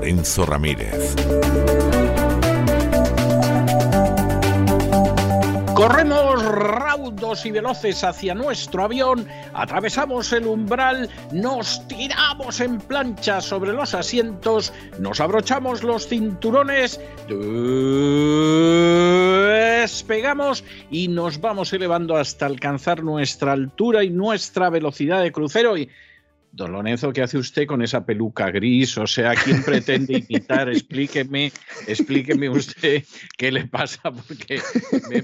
Lorenzo Ramírez. Corremos raudos y veloces hacia nuestro avión, atravesamos el umbral, nos tiramos en plancha sobre los asientos, nos abrochamos los cinturones, despegamos y nos vamos elevando hasta alcanzar nuestra altura y nuestra velocidad de crucero y Don Lorenzo, ¿qué hace usted con esa peluca gris? O sea, ¿quién pretende imitar? Explíqueme, explíqueme usted qué le pasa, porque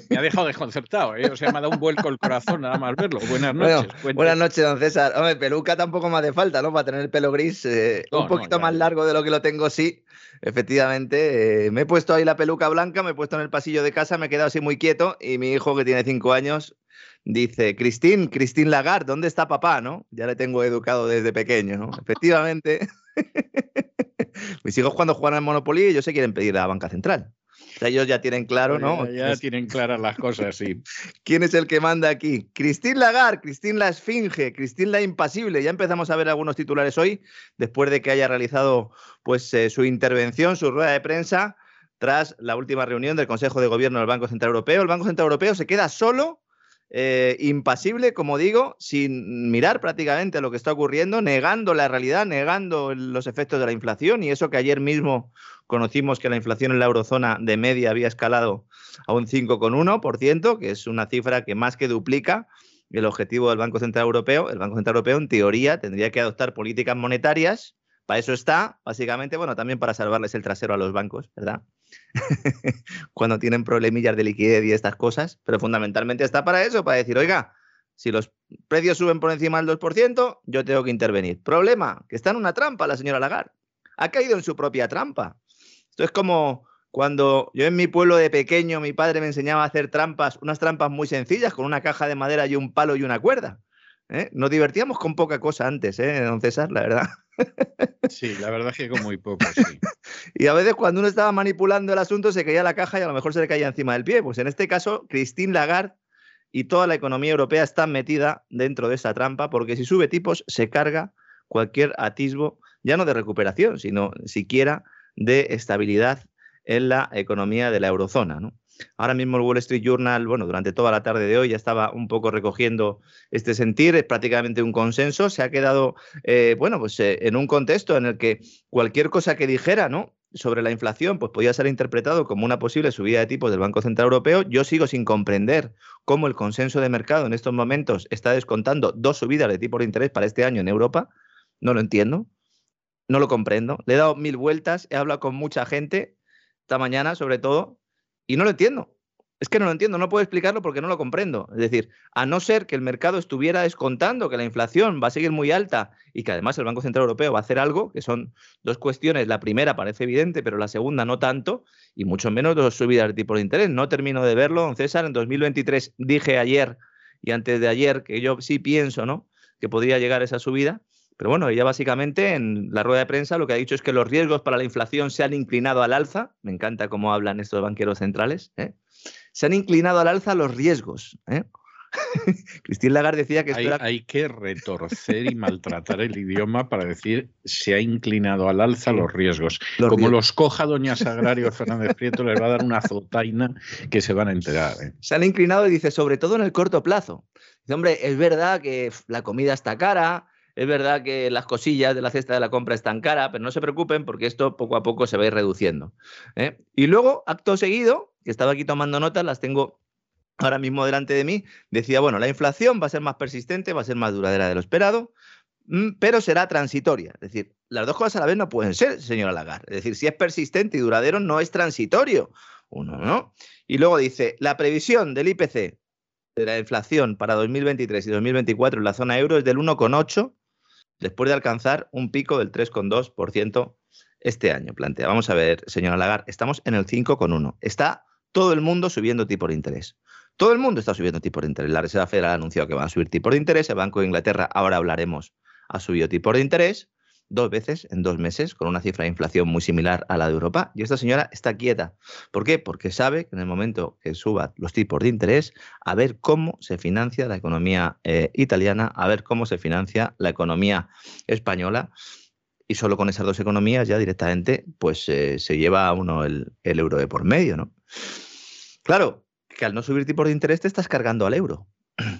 me, ha dejado desconcertado, ¿eh? O sea, me ha dado un vuelco el corazón nada más verlo. Buenas noches. buenas noches, don César. Hombre, peluca tampoco me hace falta, ¿no? Para tener el pelo gris eh, un poquito más largo de lo que lo tengo, sí. Efectivamente, eh, me he puesto ahí la peluca blanca, me he puesto en el pasillo de casa, me he quedado así muy quieto y mi hijo, que tiene cinco años, Dice, Cristín, Cristín Lagarde, ¿dónde está papá? ¿no? Ya le tengo educado desde pequeño, ¿no? Efectivamente. Mis hijos cuando juegan al Monopoly, ellos se quieren pedir a la banca central. O sea, ellos ya tienen claro, ¿no? Ya, tienen claras las cosas, sí. ¿Quién es el que manda aquí? Cristín Lagarde, Cristín la Esfinge, Cristín la Impasible. Ya empezamos a ver algunos titulares hoy, después de que haya realizado pues, eh, su intervención, su rueda de prensa, tras la última reunión del Consejo de Gobierno del Banco Central Europeo. El Banco Central Europeo se queda solo eh, impasible, como digo, sin mirar prácticamente lo que está ocurriendo, negando la realidad, negando los efectos de la inflación y eso que ayer mismo conocimos que la inflación en la eurozona de media había escalado a un 5,1%, que es una cifra que más que duplica el objetivo del Banco Central Europeo. El Banco Central Europeo, en teoría, tendría que adoptar políticas monetarias. Para eso está, básicamente, bueno, también para salvarles el trasero a los bancos, ¿verdad? cuando tienen problemillas de liquidez y estas cosas, pero fundamentalmente está para eso, para decir, oiga, si los precios suben por encima del 2%, yo tengo que intervenir. Problema, que está en una trampa la señora Lagarde. Ha caído en su propia trampa. Esto es como cuando yo en mi pueblo de pequeño mi padre me enseñaba a hacer trampas, unas trampas muy sencillas, con una caja de madera y un palo y una cuerda. ¿Eh? Nos divertíamos con poca cosa antes, ¿eh, don César? La verdad. Sí, la verdad es que con muy poco, sí. y a veces cuando uno estaba manipulando el asunto se caía la caja y a lo mejor se le caía encima del pie. Pues en este caso, Christine Lagarde y toda la economía europea están metida dentro de esa trampa porque si sube tipos se carga cualquier atisbo, ya no de recuperación, sino siquiera de estabilidad en la economía de la eurozona. ¿no? Ahora mismo el Wall Street Journal, bueno, durante toda la tarde de hoy ya estaba un poco recogiendo este sentir, es prácticamente un consenso, se ha quedado, eh, bueno, pues eh, en un contexto en el que cualquier cosa que dijera, ¿no? sobre la inflación, pues podía ser interpretado como una posible subida de tipos del Banco Central Europeo. Yo sigo sin comprender cómo el consenso de mercado en estos momentos está descontando dos subidas de tipos de interés para este año en Europa. No lo entiendo, no lo comprendo. Le he dado mil vueltas, he hablado con mucha gente esta mañana, sobre todo, y no lo entiendo. Es que no lo entiendo, no puedo explicarlo porque no lo comprendo. Es decir, a no ser que el mercado estuviera descontando que la inflación va a seguir muy alta y que además el Banco Central Europeo va a hacer algo, que son dos cuestiones. La primera parece evidente, pero la segunda no tanto, y mucho menos dos subidas de tipo de interés. No termino de verlo, don César. En 2023 dije ayer y antes de ayer que yo sí pienso, ¿no? Que podría llegar esa subida. Pero bueno, ella básicamente en la rueda de prensa lo que ha dicho es que los riesgos para la inflación se han inclinado al alza. Me encanta cómo hablan estos banqueros centrales. ¿eh? Se han inclinado al alza los riesgos. ¿eh? Cristín Lagarde decía que hay, hay, que retorcer y maltratar el idioma para decir se ha inclinado al alza los riesgos. Como los coja doña Sagrario Fernández Prieto, les va a dar una zotaina que se van a enterar. ¿eh? Se han inclinado y dice, sobre todo en el corto plazo. Dice, hombre, es verdad que la comida está cara, es verdad que las cosillas de la cesta de la compra están cara, pero no se preocupen porque esto poco a poco se va a ir reduciendo. ¿eh? Y luego, acto seguido, que estaba aquí tomando notas, las tengo ahora mismo delante de mí, decía, bueno, la inflación va a ser más persistente, va a ser más duradera de lo esperado. mm, pero será transitoria. Es decir, las dos cosas a la vez no pueden ser, señora Lagarde. Es decir, si es persistente y duradero, no es transitorio. Uno, ¿no? Y luego dice, la previsión del IPC de la inflación para 2023 y 2024 en la zona euro es del 1,8 después de alcanzar un pico del 3,2% este año. Plantea, vamos a ver, señora Lagarde, estamos en el 5,1. Está todo el mundo subiendo tipo de interés. Todo el mundo está subiendo tipo de interés. La Reserva Federal ha anunciado que va a subir tipo de interés. El Banco de Inglaterra, ahora hablaremos, ha subido tipo de interés dos veces en dos meses, con una cifra de inflación muy similar a la de Europa. Y esta señora está quieta. ¿Por qué? Porque sabe que en el momento que suba los tipos de interés, a ver cómo se financia la economía eh, italiana, a ver cómo se financia la economía española. Y solo con esas dos economías ya directamente pues eh, se lleva a uno el, el euro de por medio, ¿no? Claro, que al no subir tipos de interés te estás cargando al euro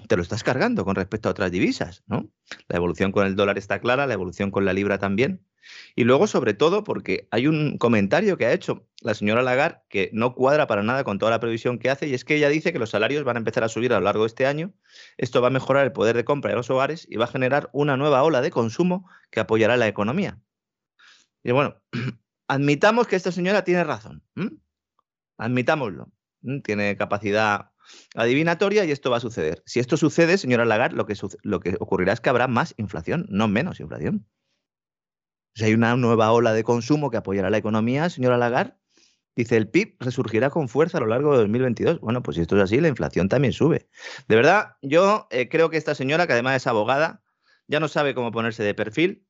te lo estás cargando con respecto a otras divisas, ¿no? La evolución con el dólar está clara, la evolución con la libra también. Y luego, sobre todo, porque hay un comentario que ha hecho la señora Lagarde que no cuadra para nada con toda la previsión que hace, y es que ella dice que los salarios van a empezar a subir a lo largo de este año. Esto va a mejorar el poder de compra de los hogares y va a generar una nueva ola de consumo que apoyará la economía. Y bueno, admitamos que esta señora tiene razón. Admitámoslo. Tiene capacidad adivinatoria y esto va a suceder. Si esto sucede, señora Lagarde, lo que, lo que ocurrirá es que habrá más inflación, no menos inflación. Si hay una nueva ola de consumo que apoyará la economía, señora Lagarde, dice el PIB resurgirá con fuerza a lo largo de 2022. Bueno, pues si esto es así, la inflación también sube. De verdad, yo eh, creo que esta señora, que además es abogada, ya no sabe cómo ponerse de perfil,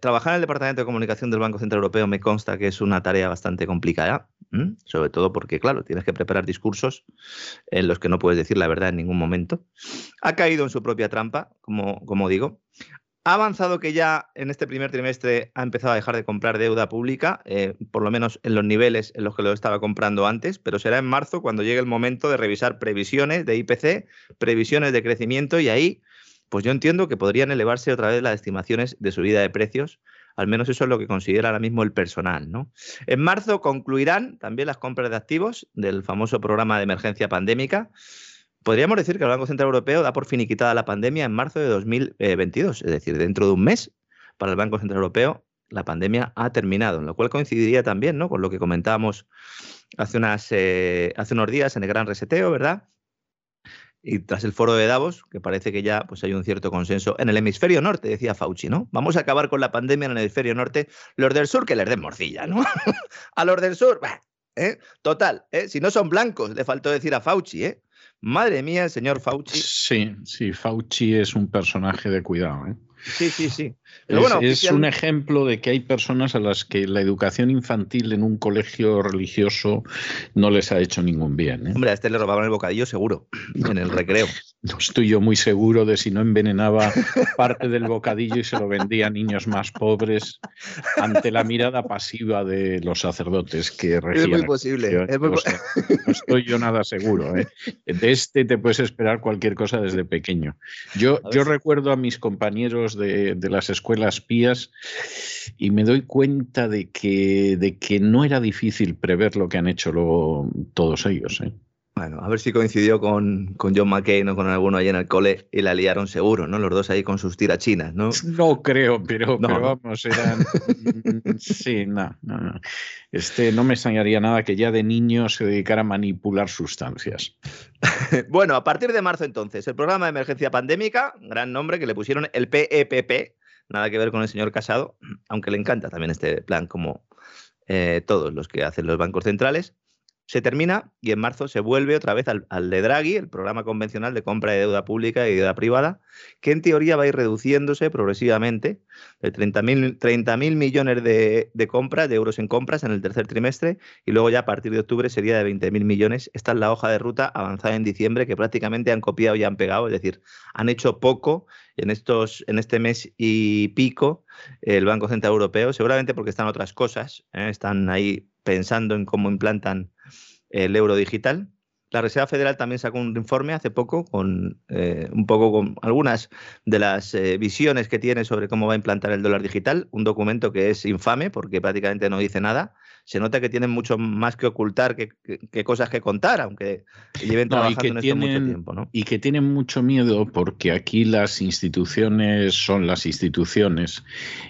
trabajar en el Departamento de Comunicación del Banco Central Europeo me consta que es una tarea bastante complicada, sobre todo porque, claro, tienes que preparar discursos en los que no puedes decir la verdad en ningún momento. Ha caído en su propia trampa, como, como digo. Ha avanzado que ya en este primer trimestre ha empezado a dejar de comprar deuda pública, eh, por lo menos en los niveles en los que lo estaba comprando antes, pero será en marzo cuando llegue el momento de revisar previsiones de IPC, previsiones de crecimiento y ahí pues yo entiendo que podrían elevarse otra vez las estimaciones de subida de precios. Al menos eso es lo que considera ahora mismo el personal. ¿no? En marzo concluirán también las compras de activos del famoso programa de emergencia pandémica. Podríamos decir que el Banco Central Europeo da por finiquitada la pandemia en marzo de 2022, es decir, dentro de un mes, para el Banco Central Europeo, la pandemia ha terminado, en lo cual coincidiría también ¿no? con lo que comentábamos hace, eh, hace unos días en el gran reseteo, ¿verdad? Y tras el foro de Davos, que parece que ya pues, hay un cierto consenso en el hemisferio norte, decía Fauci, ¿no? Vamos a acabar con la pandemia en el hemisferio norte. Los del sur que les den morcilla, ¿no? a los del sur, ¿eh? Total, ¿eh? si no son blancos, le faltó decir a Fauci, ¿eh? Madre mía, el señor Fauci. Sí, sí, Fauci es un personaje de cuidado, ¿eh? Sí, sí, sí. es, un ejemplo de que hay personas a las que la educación infantil en un colegio religioso no les ha hecho ningún bien. ¿eh? Hombre, a este le robaban el bocadillo seguro, en el recreo. No estoy yo muy seguro de si no envenenaba parte del bocadillo y se lo vendía a niños más pobres ante la mirada pasiva de los sacerdotes que regían. Es muy posible. no estoy yo nada seguro. ¿eh? De este te puedes esperar cualquier cosa desde pequeño. Yo, yo recuerdo a mis compañeros de, las escuelas pías y me doy cuenta de que, de que no era difícil prever lo que han hecho luego todos ellos. ¿eh? Bueno, a ver si coincidió con, con, John McCain o con alguno ahí en el cole y la liaron seguro, ¿no? Los dos ahí con sus tirachinas, ¿no? No creo, pero, vamos, eran. sí, no, no, Este, no me extrañaría nada que ya de niño se dedicara a manipular sustancias. bueno, a partir de marzo entonces, el programa de emergencia pandémica, gran nombre que le pusieron el PEPP, e nada que ver con el señor Casado, aunque le encanta también este plan como eh, todos los que hacen los bancos centrales se termina y en marzo se vuelve otra vez al, de Draghi, el programa convencional de compra de deuda pública y deuda privada, que en teoría va a ir reduciéndose progresivamente de 30.000 mil millones de, compras, de euros en compras en el tercer trimestre y luego ya a partir de octubre sería de 20.000 millones. Esta es la hoja de ruta avanzada en diciembre que prácticamente han copiado y han pegado, es decir, han hecho poco en, estos, en este mes y pico el Banco Central Europeo, seguramente porque están otras cosas, ¿eh? están ahí pensando en cómo implantan el euro digital. La Reserva Federal también sacó un informe hace poco con eh, un poco con algunas de las eh, visiones que tiene sobre cómo va a implantar el dólar digital, un documento que es infame porque prácticamente no dice nada, se nota que tienen mucho más que ocultar que, cosas que contar, aunque lleven trabajando en esto mucho tiempo. ¿no? Y que tienen mucho miedo porque aquí las instituciones son las instituciones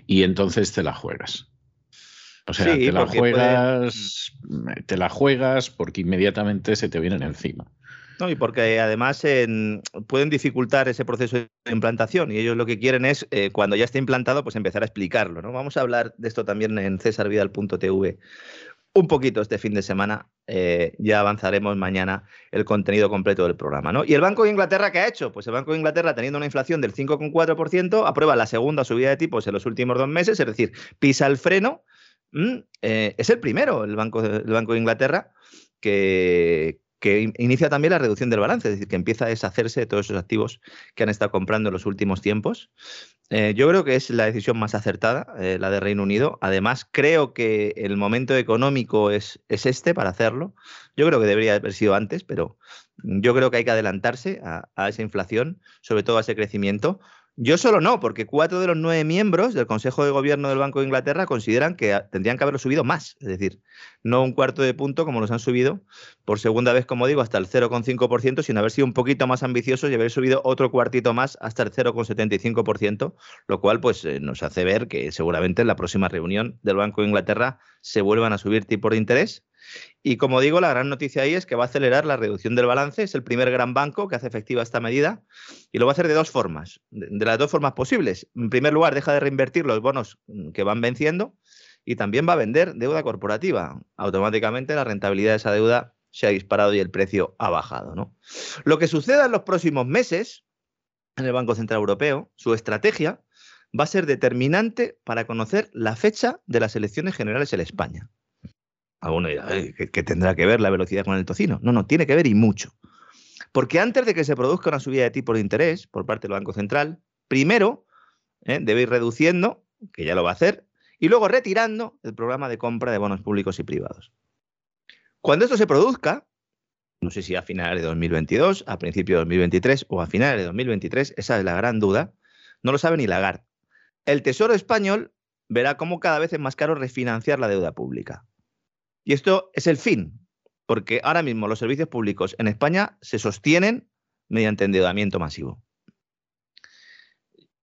y entonces te la juegas. O sea, te la juegas, te la juegas porque inmediatamente se te vienen encima. No, y porque además pueden dificultar ese proceso de implantación y ellos lo que quieren es, eh, cuando ya esté implantado, pues empezar a explicarlo. ¿no? Vamos a hablar de esto también en cesarvidal.tv un poquito este fin de semana. Eh, ya avanzaremos mañana el contenido completo del programa. ¿no? ¿Y el Banco de Inglaterra qué ha hecho? Pues el Banco de Inglaterra, teniendo una inflación del 5,4%, aprueba la segunda subida de tipos en los últimos dos meses, es decir, pisa el freno. Mm, eh, es el primero, el Banco, de Inglaterra, que, inicia también la reducción del balance, es decir, que empieza a deshacerse de todos esos activos que han estado comprando en los últimos tiempos. Eh, yo creo que es la decisión más acertada, eh, la de Reino Unido. Además, creo que el momento económico es, es, este para hacerlo. Yo creo que debería haber sido antes, pero yo creo que hay que adelantarse a esa inflación, sobre todo a ese crecimiento, yo solo no, porque cuatro de los nueve miembros del Consejo de Gobierno del Banco de Inglaterra consideran que tendrían que haberlo subido más, es decir, no un cuarto de punto como los han subido por segunda vez, como digo, hasta el 0,5%, sin haber sido un poquito más ambiciosos y haber subido otro cuartito más hasta el 0,75%, lo cual pues eh, nos hace ver que seguramente en la próxima reunión del Banco de Inglaterra se vuelvan a subir tipos de interés y como digo, la gran noticia ahí es que va a acelerar la reducción del balance. Es el primer gran banco que hace efectiva esta medida y lo va a hacer de dos formas, de, las dos formas posibles. En primer lugar, deja de reinvertir los bonos que van venciendo y también va a vender deuda corporativa. Automáticamente la rentabilidad de esa deuda se ha disparado y el precio ha bajado. ¿no? Lo que suceda en los próximos meses en el Banco Central Europeo, su estrategia va a ser determinante para conocer la fecha de las elecciones generales en España. Alguno dirá, ¿qué, tendrá que ver la velocidad con el tocino? No, no, tiene que ver y mucho. Porque antes de que se produzca una subida de tipo de interés por parte del Banco Central, primero ¿eh? debe ir reduciendo, que ya lo va a hacer, y luego retirando el programa de compra de bonos públicos y privados. Cuando esto se produzca, no sé si a finales de 2022, a principios de 2023 o a finales de 2023, esa es la gran duda, no lo sabe ni Lagarde. El Tesoro español verá cómo cada vez es más caro refinanciar la deuda pública. Y esto es el fin, porque ahora mismo los servicios públicos en España se sostienen mediante endeudamiento masivo.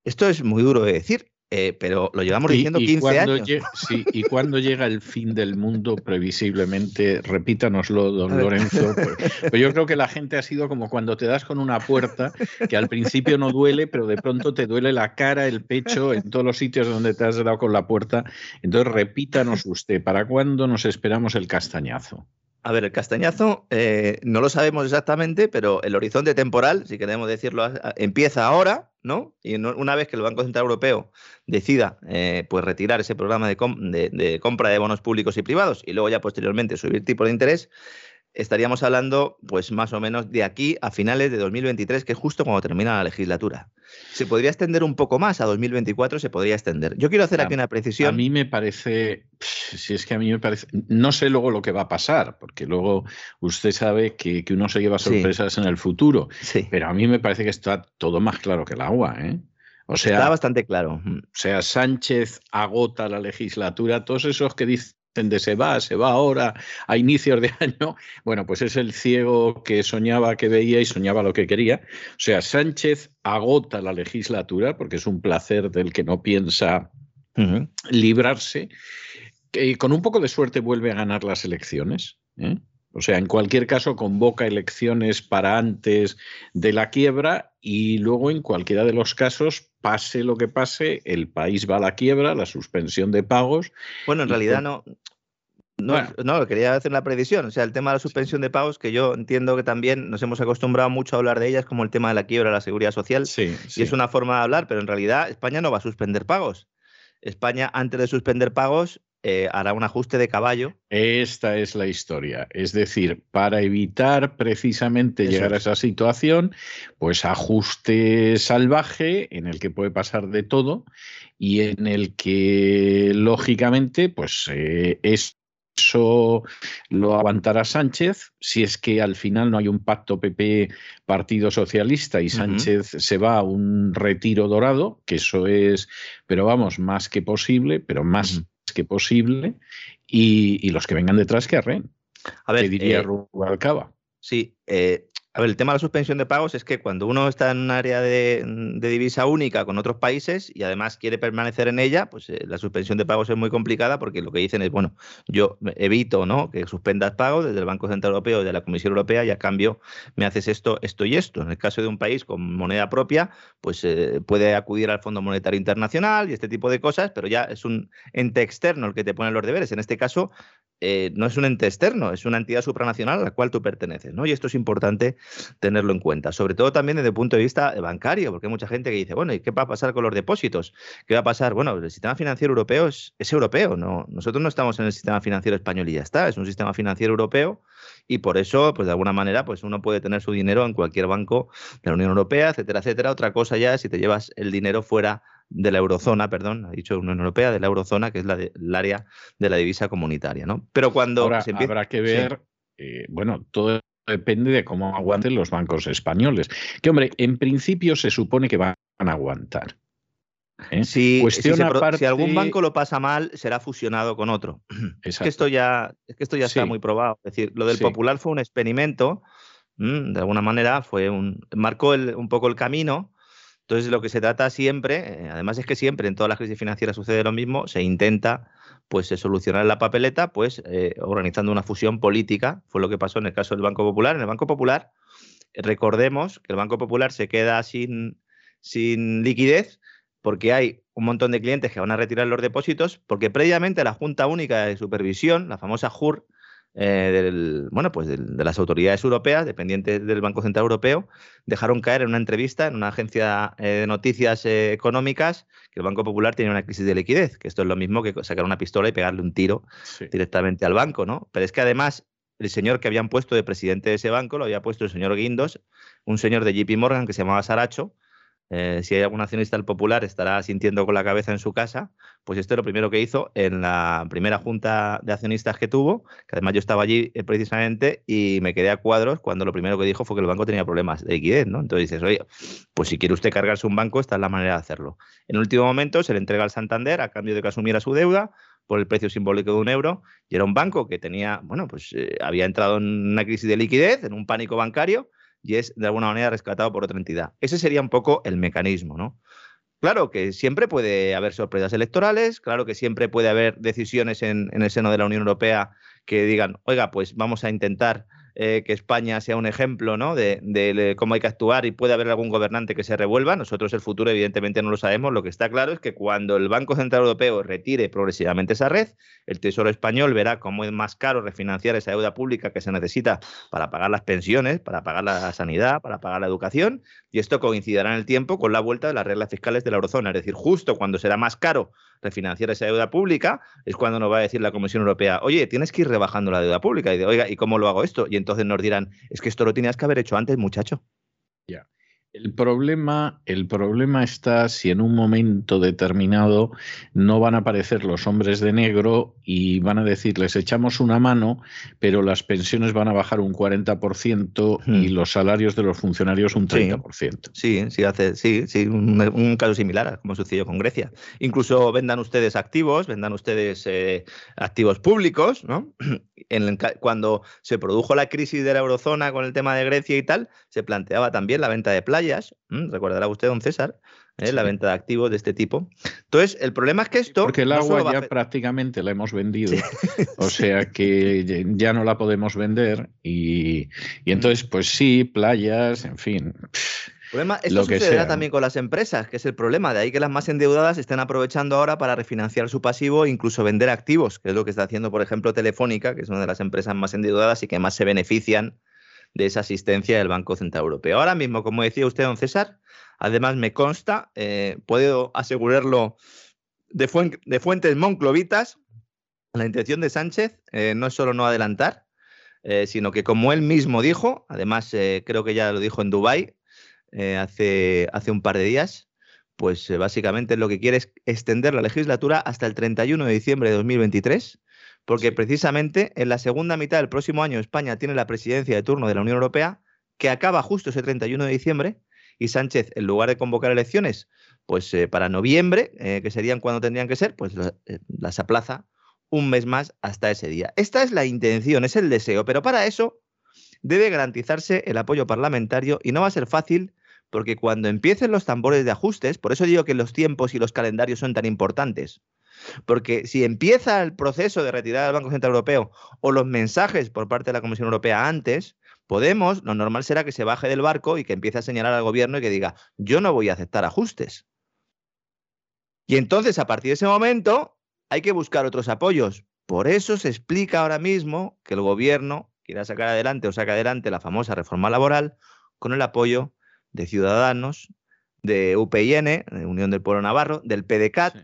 Esto es muy duro de decir, eh, pero lo llevamos diciendo 15 años. sí, y cuando llega el fin del mundo, previsiblemente, repítanoslo, don Lorenzo. Pues, pues, yo creo que la gente ha sido como cuando te das con una puerta, que al principio no duele, pero de pronto te duele la cara, el pecho, en todos los sitios donde te has dado con la puerta. Entonces, repítanos usted, ¿para cuándo nos esperamos el castañazo? A ver, el castañazo eh, no lo sabemos exactamente, pero el horizonte temporal, si queremos decirlo, empieza ahora, ¿no? Y una vez que el Banco Central Europeo decida eh, pues retirar ese programa de, de, compra de bonos públicos y privados y luego ya posteriormente subir tipo de interés, estaríamos hablando, pues más o menos de aquí a finales de 2023, que es justo cuando termina la legislatura. Se podría extender un poco más, a 2024 se podría extender. Yo quiero hacer aquí una precisión. A mí me parece, si es que a mí me parece, no sé luego lo que va a pasar, porque luego usted sabe que, uno se lleva sorpresas en el futuro, sí. pero a mí me parece que está todo más claro que el agua, ¿eh? O sea, está bastante claro. O sea, Sánchez agota la legislatura, todos esos que dicen de se va, se va ahora, a inicios de año, bueno, pues es el ciego que soñaba que veía y soñaba lo que quería. O sea, Sánchez agota la legislatura, porque es un placer del que no piensa librarse, y con un poco de suerte vuelve a ganar las elecciones. ¿eh? O sea, en cualquier caso, convoca elecciones para antes de la quiebra y luego, en cualquiera de los casos, pase lo que pase, el país va a la quiebra, la suspensión de pagos. Bueno, en realidad no. No, no, quería hacer una predicción. O sea, el tema de la suspensión de pagos, que yo entiendo que también nos hemos acostumbrado mucho a hablar de ellas, como el tema de la quiebra, la seguridad social. Sí, Y es una forma de hablar, pero en realidad España no va a suspender pagos. España, antes de suspender pagos, eh, hará un ajuste de caballo. Esta es la historia. Es decir, para evitar precisamente llegar a esa situación, pues ajuste salvaje en el que puede pasar de todo y en el que, lógicamente, pues eh, eso lo aguantará Sánchez si es que al final no hay un pacto PP Partido Socialista y Sánchez se va a un retiro dorado, que eso es, pero vamos, más que posible, pero más que posible y, los que vengan detrás que arren. A ver, diría eh, Rubalcaba. Sí, eh, a ver, el tema de la suspensión de pagos es que cuando uno está en un área de, divisa única con otros países y además quiere permanecer en ella, pues eh, la suspensión de pagos es muy complicada porque lo que dicen es, bueno, yo evito ¿no? que suspendas pagos desde el Banco Central Europeo y de la Comisión Europea y a cambio me haces esto, esto y esto. En el caso de un país con moneda propia, pues eh, puede acudir al Fondo Monetario Internacional y este tipo de cosas, pero ya es un ente externo el que te pone los deberes. En este caso, eh, no es un ente externo, es una entidad supranacional a la cual tú perteneces, ¿no? Y esto es importante tenerlo en cuenta, sobre todo también desde el punto de vista bancario, porque hay mucha gente que dice, bueno, ¿y qué va a pasar con los depósitos? ¿Qué va a pasar? Bueno, el sistema financiero europeo es, europeo, ¿no? Nosotros no estamos en el sistema financiero español y ya está, es un sistema financiero europeo y por eso, pues de alguna manera, pues uno puede tener su dinero en cualquier banco de la Unión Europea, etcétera, etcétera. Otra cosa ya es si te llevas el dinero fuera de la eurozona, perdón, ha dicho Unión Europea, de la eurozona, que es la el área de la divisa comunitaria, ¿no? Pero cuando se empieza... habrá que ver, eh, bueno, todo depende de cómo aguanten los bancos españoles. Que hombre, en principio se supone que van a aguantar. ¿eh? Si, algún banco lo pasa mal, será fusionado con otro. Es que esto ya, es que esto ya está muy probado. Es decir, lo del Popular fue un experimento, de alguna manera, fue un, marcó un poco el camino entonces, lo que se trata siempre, eh, además es que siempre en todas las crisis financieras sucede lo mismo, se intenta pues solucionar la papeleta, pues eh, organizando una fusión política, fue lo que pasó en el caso del Banco Popular. En el Banco Popular, recordemos que el Banco Popular se queda sin, sin liquidez porque hay un montón de clientes que van a retirar los depósitos, porque previamente la Junta Única de Supervisión, la famosa JUR, eh, del, bueno, pues de, las autoridades europeas, dependientes del Banco Central Europeo, dejaron caer en una entrevista en una agencia eh, de noticias eh, económicas que el Banco Popular tiene una crisis de liquidez, que esto es lo mismo que sacar una pistola y pegarle un tiro directamente al banco, ¿no? Pero es que además el señor que habían puesto de presidente de ese banco lo había puesto el señor Guindos, un señor de JP Morgan que se llamaba Saracho, eh, si hay algún accionista del Popular estará sintiendo con la cabeza en su casa, pues esto es lo primero que hizo en la primera junta de accionistas que tuvo, que además yo estaba allí eh, precisamente y me quedé a cuadros cuando lo primero que dijo fue que el banco tenía problemas de liquidez, ¿no? Entonces dices, oye, pues si quiere usted cargarse un banco, esta es la manera de hacerlo. En último momento se le entrega al Santander a cambio de que asumiera su deuda por el precio simbólico de un euro y era un banco que tenía, bueno, pues eh, había entrado en una crisis de liquidez, en un pánico bancario y es de alguna manera rescatado por otra entidad. Ese sería un poco el mecanismo, ¿no? Claro que siempre puede haber sorpresas electorales, claro que siempre puede haber decisiones en, en el seno de la Unión Europea que digan, oiga, pues vamos a intentar eh, que España sea un ejemplo ¿no? de, cómo hay que actuar y puede haber algún gobernante que se revuelva. Nosotros el futuro evidentemente no lo sabemos. Lo que está claro es que cuando el Banco Central Europeo retire progresivamente esa red, el Tesoro español verá cómo es más caro refinanciar esa deuda pública que se necesita para pagar las pensiones, para pagar la sanidad, para pagar la educación, y esto coincidirá en el tiempo con la vuelta de las reglas fiscales de la eurozona. Es decir, justo cuando será más caro refinanciar esa deuda pública, es cuando nos va a decir la Comisión Europea, oye, tienes que ir rebajando la deuda pública. Y de, oiga, ¿y cómo lo hago esto? Y entonces nos dirán, es que esto lo tenías que haber hecho antes, muchacho. Ya. El problema, el problema está si en un momento determinado no van a aparecer los hombres de negro y van a decir, les echamos una mano, pero las pensiones van a bajar un 40% y hmm. los salarios de los funcionarios un 30%. Sí, sí, hace, sí, sí un, caso similar como sucedió con Grecia. Incluso vendan ustedes activos, vendan ustedes eh, activos públicos, ¿no? En cuando se produjo la crisis de la eurozona con el tema de Grecia y tal, se planteaba también la venta de playas, recordará usted, don César, ¿eh? la venta de activos de este tipo. Entonces, el problema es que esto... Porque el agua ya prácticamente la hemos vendido, o sea que ya no la podemos vender y, y entonces, pues sí, playas, en fin problema, esto lo sucederá también con las empresas, que es el problema. De ahí que las más endeudadas estén aprovechando ahora para refinanciar su pasivo e incluso vender activos, que es lo que está haciendo, por ejemplo, Telefónica, que es una de las empresas más endeudadas y que más se benefician de esa asistencia del Banco Central Europeo. Ahora mismo, como decía usted, don César, además me consta, eh, puedo asegurarlo de, fuentes monclovitas, la intención de Sánchez eh, no es solo no adelantar, eh, sino que como él mismo dijo, además creo que ya lo dijo en Dubái, eh, hace, hace un par de días, pues eh, básicamente lo que quiere es extender la legislatura hasta el 31 de diciembre de 2023, porque precisamente en la segunda mitad del próximo año España tiene la presidencia de turno de la Unión Europea, que acaba justo ese 31 de diciembre, y Sánchez, en lugar de convocar elecciones, pues eh, para noviembre, que serían cuando tendrían que ser, pues las aplaza un mes más hasta ese día. Esta es la intención, es el deseo, pero para eso debe garantizarse el apoyo parlamentario y no va a ser fácil porque cuando empiecen los tambores de ajustes, por eso digo que los tiempos y los calendarios son tan importantes, porque si empieza el proceso de retirada del Banco Central Europeo o los mensajes por parte de la Comisión Europea antes, Podemos, lo normal será que se baje del barco y que empiece a señalar al gobierno y que diga, yo no voy a aceptar ajustes. Y entonces, a partir de ese momento, hay que buscar otros apoyos. Por eso se explica ahora mismo que el gobierno quiera sacar adelante o saca adelante la famosa reforma laboral con el apoyo de Ciudadanos, de UPIN, de Unión del Pueblo Navarro, del PDCAT,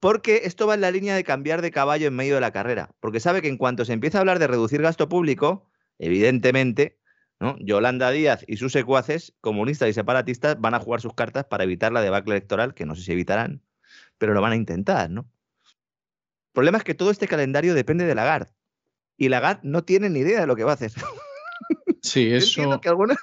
porque esto va en la línea de cambiar de caballo en medio de la carrera, porque sabe que en cuanto se empieza a hablar de reducir gasto público, evidentemente, ¿no? Yolanda Díaz y sus secuaces, comunistas y separatistas, van a jugar sus cartas para evitar la debacle electoral, que no sé si evitarán, pero lo van a intentar, ¿no? El problema es que todo este calendario depende de Lagarde. Y Lagarde no tiene ni idea de lo que va a hacer. Sí, eso. Que algunos,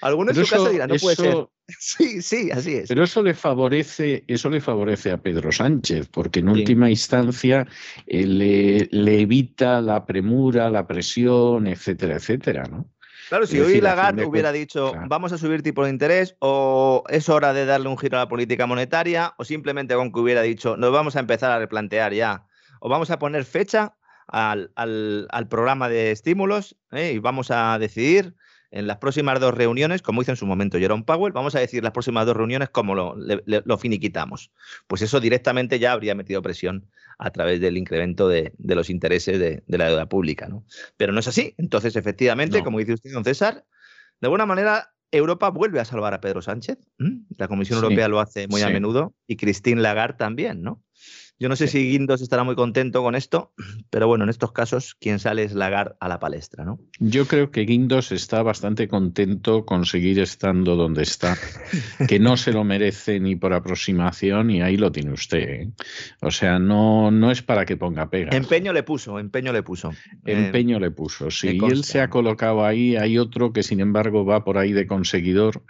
algunos en su casa dirán, no puede ser. Sí, sí, así es. Pero eso le favorece, eso le favorece a Pedro Sánchez, porque en última instancia eh, le, le, evita la premura, la presión, etcétera, etcétera, ¿no? Claro, si hoy Lagarde hubiera dicho vamos a subir tipo de interés, o es hora de darle un giro a la política monetaria, o simplemente con que hubiera dicho nos vamos a empezar a replantear ya, o vamos a poner fecha al, al, al programa de estímulos ¿eh? y vamos a decidir en las próximas dos reuniones, como hizo en su momento Jerome Powell, vamos a decir las próximas dos reuniones cómo lo, lo finiquitamos. Pues eso directamente ya habría metido presión a través del incremento de, de los intereses de, de, la deuda pública. ¿no? Pero no es así. Entonces, efectivamente, no. como dice usted, don César, de alguna manera Europa vuelve a salvar a Pedro Sánchez. La Comisión sí, Europea lo hace muy sí. a menudo y Christine Lagarde también, ¿no? Yo no sé sí. si Guindos estará muy contento con esto, pero bueno, en estos casos quien sale es Lagarde a la palestra, ¿no? Yo creo que Guindos está bastante contento con seguir estando donde está, que no se lo merece ni por aproximación y ahí lo tiene usted. ¿eh? O sea, no, no es para que ponga pega. Empeño le puso, empeño le puso. Empeño eh, le puso, sí. Y él se ha colocado ahí, hay otro que sin embargo va por ahí de conseguidor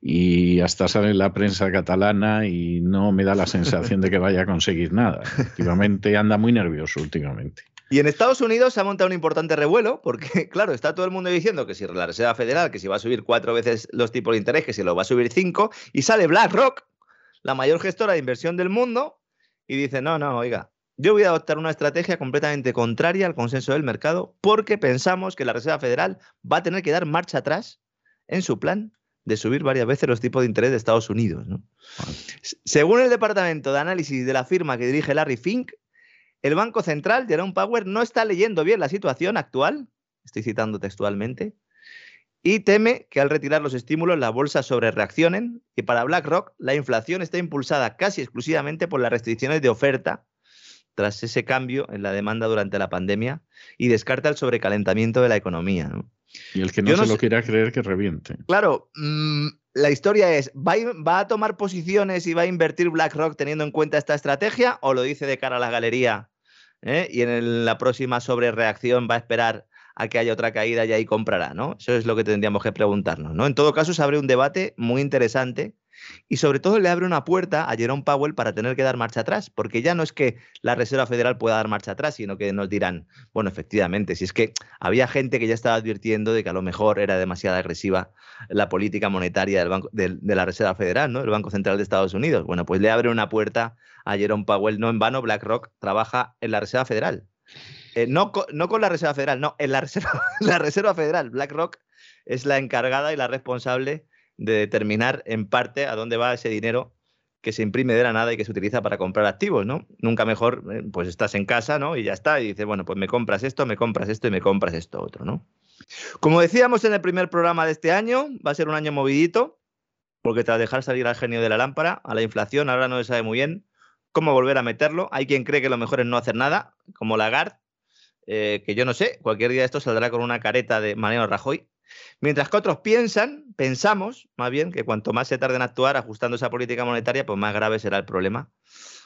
y hasta sale en la prensa catalana y no me da la sensación de que vaya a conseguir nada. Efectivamente, anda muy nervioso últimamente. Y en Estados Unidos se ha montado un importante revuelo porque, claro, está todo el mundo diciendo que si la Reserva Federal, que si va a subir cuatro veces los tipos de interés, que si lo va a subir cinco, y sale BlackRock, la mayor gestora de inversión del mundo, y dice, no, no, oiga, yo voy a adoptar una estrategia completamente contraria al consenso del mercado porque pensamos que la Reserva Federal va a tener que dar marcha atrás en su plan de subir varias veces los tipos de interés de Estados Unidos. ¿no? Según el departamento de análisis de la firma que dirige Larry Fink, el Banco Central, Jerome Powell, no está leyendo bien la situación actual, estoy citando textualmente, y teme que al retirar los estímulos las bolsas sobre reaccionen y para BlackRock la inflación está impulsada casi exclusivamente por las restricciones de oferta tras ese cambio en la demanda durante la pandemia y descarta el sobrecalentamiento de la economía. ¿no? Y el que no, no se lo quiera creer que reviente. Claro, mmm, la historia es, ¿va, ¿va, a tomar posiciones y va a invertir BlackRock teniendo en cuenta esta estrategia o lo dice de cara a la galería? ¿eh? Y en el, la próxima sobrereacción va a esperar a que haya otra caída y ahí comprará, ¿no? Eso es lo que tendríamos que preguntarnos, ¿no? En todo caso, se abre un debate muy interesante y sobre todo le abre una puerta a Jerome Powell para tener que dar marcha atrás, porque ya no es que la Reserva Federal pueda dar marcha atrás, sino que nos dirán, bueno, efectivamente, si es que había gente que ya estaba advirtiendo de que a lo mejor era demasiado agresiva la política monetaria del banco, de, la Reserva Federal, ¿no? El Banco Central de Estados Unidos. Bueno, pues le abre una puerta a Jerome Powell, no en vano, BlackRock trabaja en la Reserva Federal. Eh, no, con, no, con la Reserva Federal, no, en la Reserva, la Reserva Federal. BlackRock es la encargada y la responsable de determinar en parte a dónde va ese dinero que se imprime de la nada y que se utiliza para comprar activos, ¿no? Nunca mejor, eh, pues estás en casa, ¿no? Y ya está, y dices, bueno, pues me compras esto, me compras esto y me compras esto otro, ¿no? Como decíamos en el primer programa de este año, va a ser un año movidito, porque tras dejar salir al genio de la lámpara, a la inflación, ahora no se sabe muy bien cómo volver a meterlo. Hay quien cree que lo mejor es no hacer nada, como Lagarde, eh, que yo no sé, cualquier día esto saldrá con una careta de Mariano Rajoy, Mientras que otros piensan, pensamos más bien, que cuanto más se tarde en actuar ajustando esa política monetaria, pues más grave será el problema.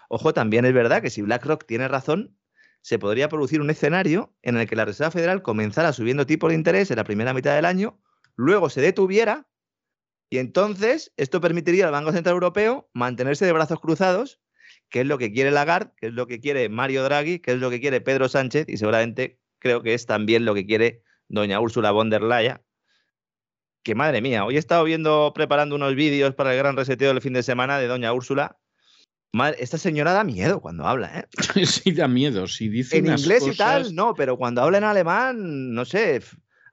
Ojo, también es verdad que si BlackRock tiene razón, se podría producir un escenario en el que la Reserva Federal comenzara subiendo tipos de interés en la primera mitad del año, luego se detuviera y entonces esto permitiría al Banco Central Europeo mantenerse de brazos cruzados, qué es lo que quiere Lagarde, qué es lo que quiere Mario Draghi, qué es lo que quiere Pedro Sánchez y seguramente creo que es también lo que quiere doña Úrsula von der Leyen. Que madre mía, hoy he estado viendo, preparando unos vídeos para el gran reseteo del fin de semana de doña Úrsula. esta señora da miedo cuando habla, ¿eh? Sí, da miedo. Si dice en inglés y tal, no, pero cuando habla en alemán, no sé,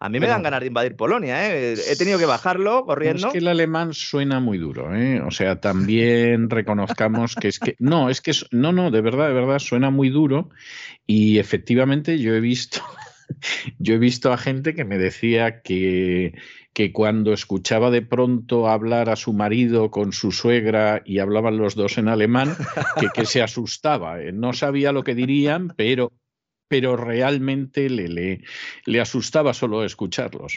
a mí me dan ganas de invadir Polonia, ¿eh? He tenido que bajarlo corriendo. Es que el alemán suena muy duro, ¿eh? O sea, también reconozcamos que es que. No, es que. No, no, de verdad, de verdad, suena muy duro. Y efectivamente, yo he visto. Yo he visto a gente que me decía que, que cuando escuchaba de pronto hablar a su marido con su suegra y hablaban los dos en alemán, que, se asustaba. ¿eh? No sabía lo que dirían, pero pero realmente le, le, le, asustaba solo escucharlos.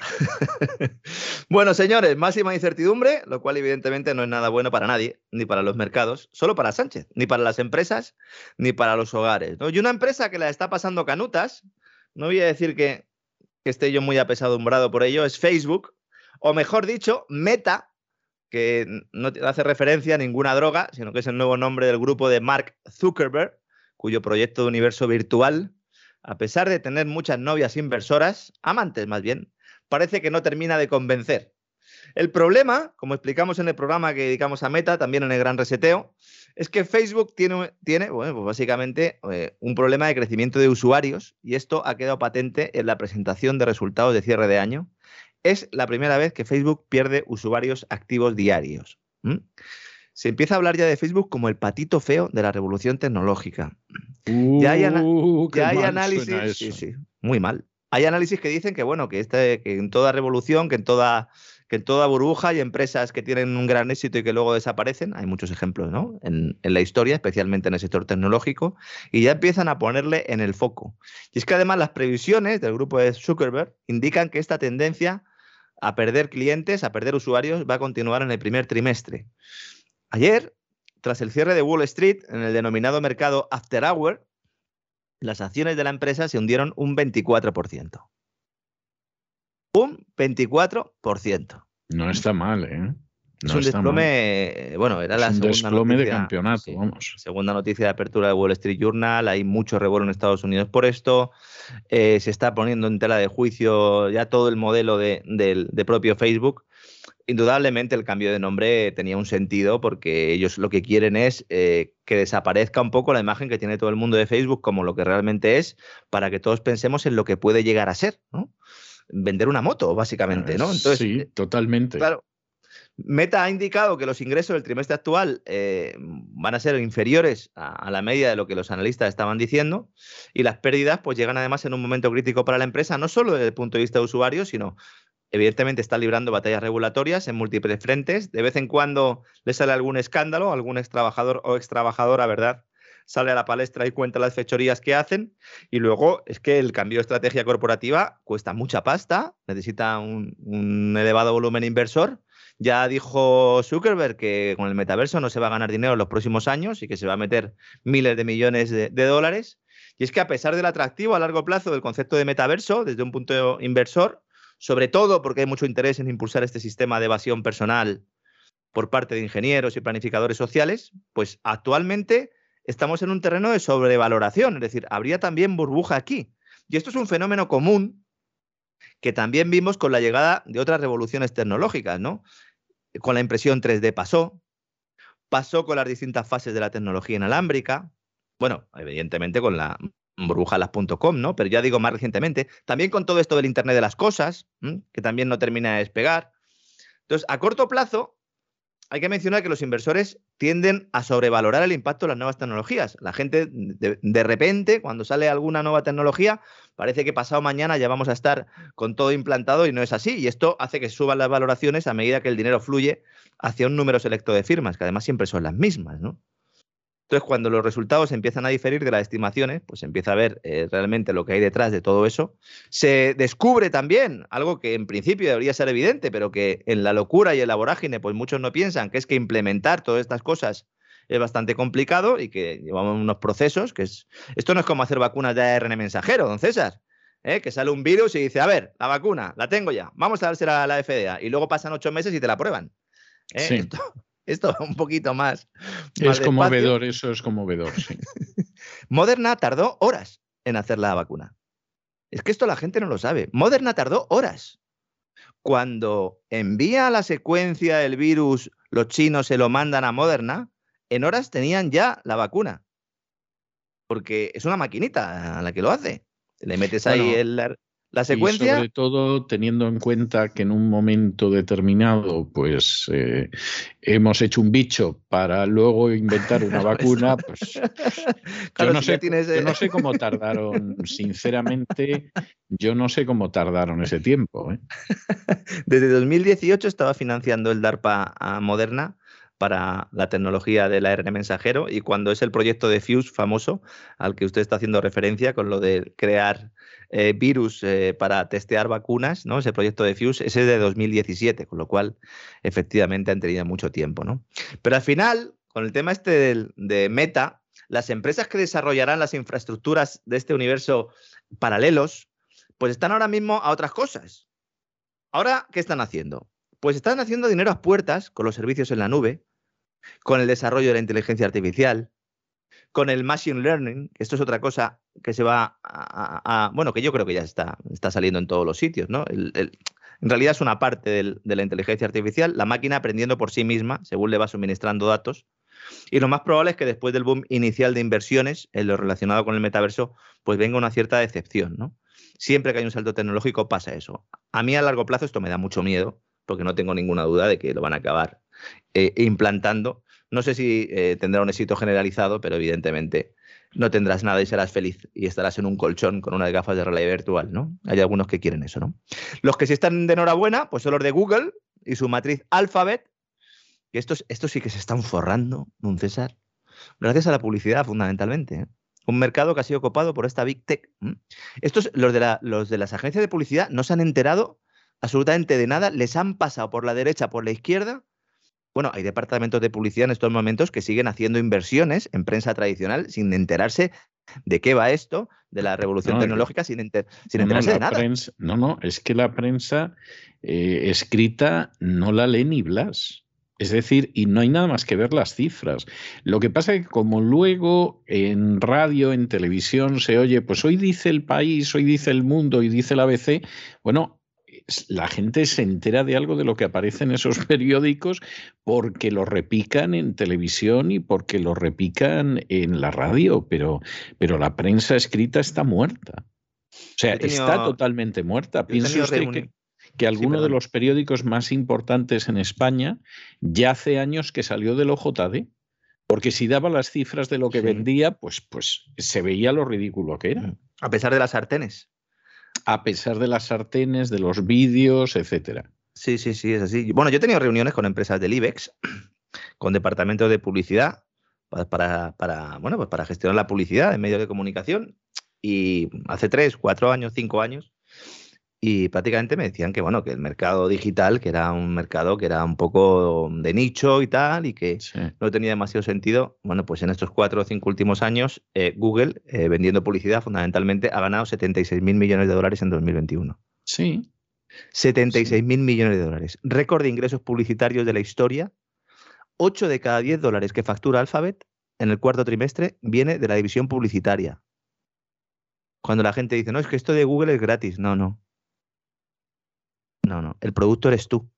bueno, señores, máxima incertidumbre, lo cual evidentemente no es nada bueno para nadie, ni para los mercados, solo para Sánchez, ni para las empresas, ni para los hogares. Y una empresa que la está pasando canutas, no voy a decir que, esté yo muy apesadumbrado por ello, es Facebook, o mejor dicho, Meta, que no hace referencia a ninguna droga, sino que es el nuevo nombre del grupo de Mark Zuckerberg, cuyo proyecto de universo virtual a pesar de tener muchas novias inversoras, amantes más bien, parece que no termina de convencer. El problema, como explicamos en el programa que dedicamos a Meta, también en el Gran Reseteo, es que Facebook tiene, tiene bueno, pues básicamente eh, un problema de crecimiento de usuarios y esto ha quedado patente en la presentación de resultados de cierre de año. Es la primera vez que Facebook pierde usuarios activos diarios se empieza a hablar ya de Facebook como el patito feo de la revolución tecnológica. ya hay, análisis, sí, sí, muy mal. Hay análisis que dicen que bueno, que, este, que en toda revolución, que en toda, que en toda burbuja hay empresas que tienen un gran éxito y que luego desaparecen. Hay muchos ejemplos, ¿no? En, en la historia, especialmente en el sector tecnológico, y ya empiezan a ponerle en el foco. Y es que además las previsiones del grupo de Zuckerberg indican que esta tendencia a perder clientes, a perder usuarios, va a continuar en el primer trimestre. Ayer, tras el cierre de Wall Street en el denominado mercado After Hour, las acciones de la empresa se hundieron un 24%. Un 24%. No está mal, ¿eh? es un desplome, bueno, era la un segunda desplome noticia, de campeonato, vamos. Segunda noticia de apertura de Wall Street Journal, hay mucho revuelo en Estados Unidos por esto, eh, se está poniendo en tela de juicio ya todo el modelo de, de propio Facebook indudablemente el cambio de nombre tenía un sentido porque ellos lo que quieren es eh, que desaparezca un poco la imagen que tiene todo el mundo de Facebook como lo que realmente es para que todos pensemos en lo que puede llegar a ser, ¿no? Vender una moto, básicamente, ¿no? Entonces, sí, eh, totalmente. Claro. Meta ha indicado que los ingresos del trimestre actual eh, van a ser inferiores a, a, la media de lo que los analistas estaban diciendo y las pérdidas pues llegan además en un momento crítico para la empresa, no solo desde el punto de vista de usuarios, sino evidentemente está librando batallas regulatorias en múltiples frentes. De vez en cuando le sale algún escándalo, algún ex trabajador o ex trabajadora, ¿verdad? Sale a la palestra y cuenta las fechorías que hacen. Y luego es que el cambio de estrategia corporativa cuesta mucha pasta, necesita un, elevado volumen inversor. Ya dijo Zuckerberg que con el metaverso no se va a ganar dinero en los próximos años y que se va a meter miles de millones de, de dólares. Y es que a pesar del atractivo a largo plazo del concepto de metaverso, desde un punto inversor, sobre todo porque hay mucho interés en impulsar este sistema de evasión personal por parte de ingenieros y planificadores sociales, pues actualmente estamos en un terreno de sobrevaloración, es decir, habría también burbuja aquí. Y esto es un fenómeno común que también vimos con la llegada de otras revoluciones tecnológicas, ¿no? Con la impresión 3D pasó, pasó con las distintas fases de la tecnología inalámbrica, bueno, evidentemente con la burbujalas.com, ¿no? Pero ya digo más recientemente, también con todo esto del Internet de las Cosas, que también no termina de despegar. Entonces, a corto plazo, hay que mencionar que los inversores tienden a sobrevalorar el impacto de las nuevas tecnologías. La gente, de, de, repente, cuando sale alguna nueva tecnología, parece que pasado mañana ya vamos a estar con todo implantado y no es así. Y esto hace que suban las valoraciones a medida que el dinero fluye hacia un número selecto de firmas, que además siempre son las mismas, ¿no? Entonces, cuando los resultados empiezan a diferir de las estimaciones, pues empieza a ver eh, realmente lo que hay detrás de todo eso. Se descubre también algo que en principio debería ser evidente, pero que en la locura y en la vorágine, pues muchos no piensan, que es que implementar todas estas cosas es bastante complicado y que llevamos unos procesos que es... Esto no es como hacer vacunas de ARN mensajero, don César. ¿eh? Que sale un virus y dice, a ver, la vacuna, la tengo ya, vamos a dársela a la FDA. Y luego pasan ocho meses y te la prueban. ¿eh? Sí. Esto, Esto va un poquito más. Es conmovedor, eso es conmovedor, sí. Moderna tardó horas en hacer la vacuna. Es que esto la gente no lo sabe. Moderna tardó horas. Cuando envía la secuencia del virus, los chinos se lo mandan a Moderna, en horas tenían ya la vacuna. Porque es una maquinita a la que lo hace. Le metes ahí el, la secuencia. Y sobre todo teniendo en cuenta que en un momento determinado, pues eh, hemos hecho un bicho para luego inventar una vacuna, pues, yo, no sé, yo no sé cómo tardaron, sinceramente, yo no sé cómo tardaron ese tiempo. ¿eh? Desde 2018 estaba financiando el DARPA a Moderna para la tecnología del ARN mensajero y cuando es el proyecto de Fuse famoso al que usted está haciendo referencia con lo de crear eh, virus eh, para testear vacunas, ¿no? Ese proyecto de Fuse, ese es de 2017, con lo cual efectivamente han tenido mucho tiempo, ¿no? Pero al final, con el tema este de, Meta, las empresas que desarrollarán las infraestructuras de este universo paralelos, pues están ahora mismo a otras cosas. Ahora, ¿qué están haciendo? Pues están haciendo dinero a puertas con los servicios en la nube, con el desarrollo de la inteligencia artificial, con el machine learning, esto es otra cosa que se va a, bueno, que yo creo que ya está, está saliendo en todos los sitios, ¿no? en realidad es una parte de la inteligencia artificial, la máquina aprendiendo por sí misma, según le va suministrando datos. Y lo más probable es que después del boom inicial de inversiones, en lo relacionado con el metaverso, pues venga una cierta decepción, ¿no? Siempre que hay un salto tecnológico pasa eso. A mí a largo plazo esto me da mucho miedo, porque no tengo ninguna duda de que lo van a acabar eh, implantando. No sé si eh, tendrá un éxito generalizado, pero evidentemente no tendrás nada y serás feliz y estarás en un colchón con unas gafas de realidad virtual, ¿no? Hay algunos que quieren eso, ¿no? Los que sí están de enhorabuena, pues son los de Google y su matriz Alphabet, que estos, estos sí que se están forrando, un César, gracias a la publicidad fundamentalmente. ¿eh? Un mercado que ha sido copado por esta Big Tech. Estos, los de, la, los de las agencias de publicidad, no se han enterado absolutamente de nada, les han pasado por la derecha, por la izquierda. Bueno, hay departamentos de publicidad en estos momentos que siguen haciendo inversiones en prensa tradicional sin enterarse de qué va esto, de la revolución tecnológica, sin, enterarse de nada. no, no, es que la prensa eh, escrita no la lee ni Blas. Es decir, y no hay nada más que ver las cifras. Lo que pasa es que como luego en radio, en televisión se oye, pues hoy dice el país, hoy dice el mundo, hoy dice la ABC, bueno, la gente se entera de algo de lo que aparece en esos periódicos porque lo repican en televisión y porque lo repican en la radio, pero, pero la prensa escrita está muerta. O sea, está totalmente muerta. Piense usted que, que alguno de los periódicos más importantes en España ya hace años que salió del OJD. Porque si daba las cifras de lo que vendía, pues, pues se veía lo ridículo que era. A pesar de las sartenes a pesar de las sartenes, de los vídeos, etcétera. Sí, sí, sí, es así. Bueno, yo he tenido reuniones con empresas del IBEX, con departamentos de publicidad, para, para, bueno, pues para gestionar la publicidad en medios de comunicación. Y hace tres, cuatro años, cinco años, y prácticamente me decían que bueno, que el mercado digital, que era un mercado que era un poco de nicho y tal, y que no tenía demasiado sentido. Bueno, pues en estos cuatro o cinco últimos años, eh, Google, eh, vendiendo publicidad, fundamentalmente, ha ganado 76 mil millones de dólares en 2021. Sí. 76 mil millones de dólares. Récord de ingresos publicitarios de la historia. 8 de cada 10 dólares que factura Alphabet en el cuarto trimestre viene de la división publicitaria. Cuando la gente dice, no, es que esto de Google es gratis. No, no. No, no. El producto eres tú.